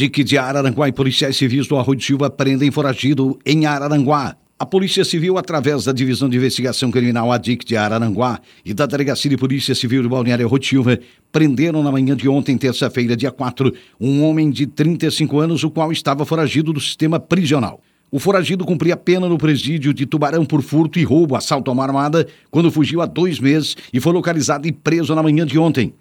Dique de Araranguá e policiais civis do Arroio de Silva prendem foragido em Araranguá. A Polícia Civil, através da Divisão de Investigação Criminal ADIC de Araranguá e da Delegacia de Polícia Civil de Balneário Rotilva, prenderam na manhã de ontem, terça-feira, dia 4, um homem de 35 anos, o qual estava foragido do sistema prisional. O foragido cumpria pena no presídio de Tubarão por furto e roubo, assalto a uma armada, quando fugiu há dois meses e foi localizado e preso na manhã de ontem.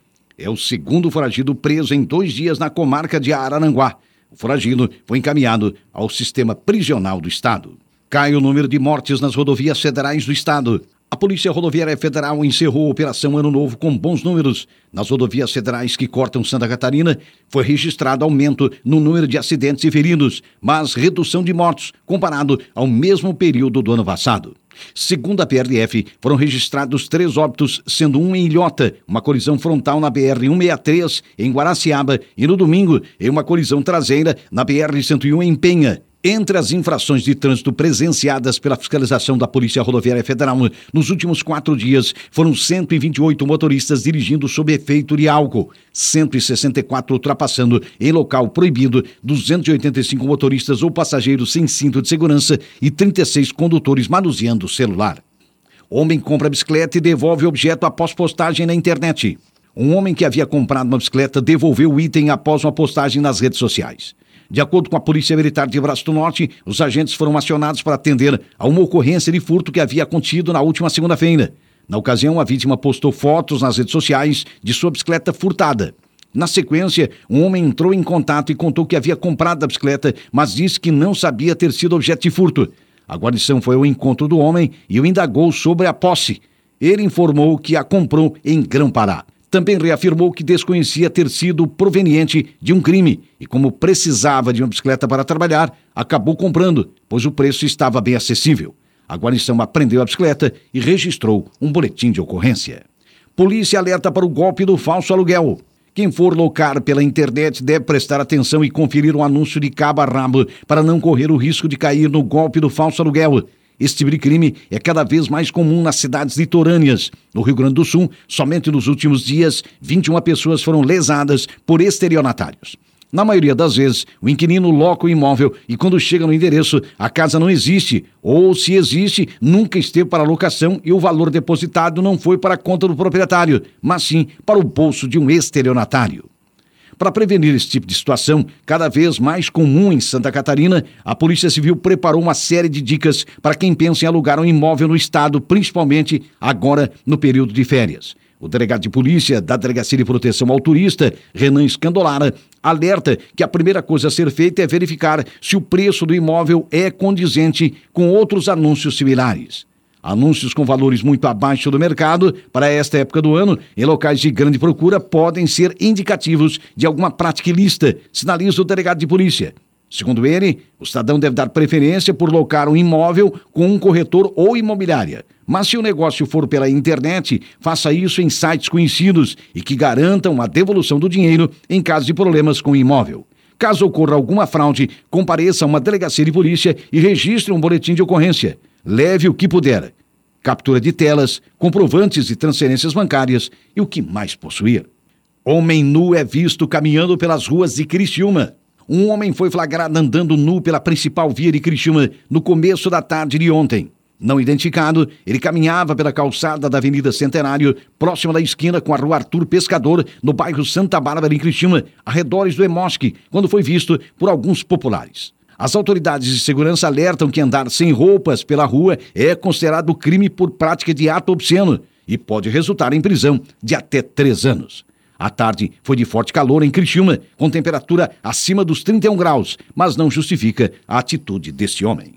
É o segundo foragido preso em dois dias na comarca de Araranguá. O foragido foi encaminhado ao sistema prisional do Estado. Cai o número de mortes nas rodovias federais do estado. A Polícia Rodoviária Federal encerrou a Operação Ano Novo com bons números. Nas rodovias federais que cortam Santa Catarina, foi registrado aumento no número de acidentes e feridos, mas redução de mortos comparado ao mesmo período do ano passado. Segundo a PRF, foram registrados três óbitos, sendo um em Ilhota, uma colisão frontal na BR-163 em Guaraciaba e no domingo em uma colisão traseira na BR-101 em Penha. Entre as infrações de trânsito presenciadas pela fiscalização da Polícia Rodoviária Federal nos últimos quatro dias, foram 128 motoristas dirigindo sob efeito de álcool, 164 ultrapassando em local proibido, 285 motoristas ou passageiros sem cinto de segurança e 36 condutores manuseando o celular. Homem compra bicicleta e devolve objeto após postagem na internet. Um homem que havia comprado uma bicicleta devolveu o item após uma postagem nas redes sociais. De acordo com a Polícia Militar de Braço do Norte, os agentes foram acionados para atender a uma ocorrência de furto que havia acontecido na última segunda-feira. Na ocasião, a vítima postou fotos nas redes sociais de sua bicicleta furtada. Na sequência, um homem entrou em contato e contou que havia comprado a bicicleta, mas disse que não sabia ter sido objeto de furto. A guarnição foi ao encontro do homem e o indagou sobre a posse. Ele informou que a comprou em Grão-Pará. Também reafirmou que desconhecia ter sido proveniente de um crime e, como precisava de uma bicicleta para trabalhar, acabou comprando, pois o preço estava bem acessível. A guarnição apreendeu a bicicleta e registrou um boletim de ocorrência. Polícia alerta para o golpe do falso aluguel. Quem for locar pela internet deve prestar atenção e conferir o anúncio de cabo a rabo para não correr o risco de cair no golpe do falso aluguel. Esse tipo de crime é cada vez mais comum nas cidades litorâneas. No Rio Grande do Sul, somente nos últimos dias, 21 pessoas foram lesadas por estelionatários. Na maioria das vezes, o inquilino loca o imóvel e quando chega no endereço, a casa não existe, ou se existe, nunca esteve para locação e o valor depositado não foi para a conta do proprietário, mas sim para o bolso de um estelionatário. Para prevenir esse tipo de situação, cada vez mais comum em Santa Catarina, a Polícia Civil preparou uma série de dicas para quem pensa em alugar um imóvel no estado, principalmente agora no período de férias. O delegado de polícia da Delegacia de Proteção ao Turista, Renan Escandolara, alerta que a primeira coisa a ser feita é verificar se o preço do imóvel é condizente com outros anúncios similares. Anúncios com valores muito abaixo do mercado para esta época do ano, em locais de grande procura, podem ser indicativos de alguma prática ilícita, sinaliza o delegado de polícia. Segundo ele, o cidadão deve dar preferência por locar um imóvel com um corretor ou imobiliária. Mas se o negócio for pela internet, faça isso em sites conhecidos e que garantam a devolução do dinheiro em caso de problemas com o imóvel. Caso ocorra alguma fraude, compareça a uma delegacia de polícia e registre um boletim de ocorrência. Leve o que puder. Captura de telas, comprovantes de transferências bancárias e o que mais possuir. Homem nu é visto caminhando pelas ruas de Criciúma. Um homem foi flagrado andando nu pela principal via de Criciúma no começo da tarde de ontem. Não identificado, ele caminhava pela calçada da Avenida Centenário, próxima da esquina com a rua Arthur Pescador, no bairro Santa Bárbara, em Criciúma, arredores do Emosque, quando foi visto por alguns populares. As autoridades de segurança alertam que andar sem roupas pela rua é considerado crime por prática de ato obsceno e pode resultar em prisão de até três anos. A tarde foi de forte calor em Criciúma, com temperatura acima dos 31 graus, mas não justifica a atitude deste homem.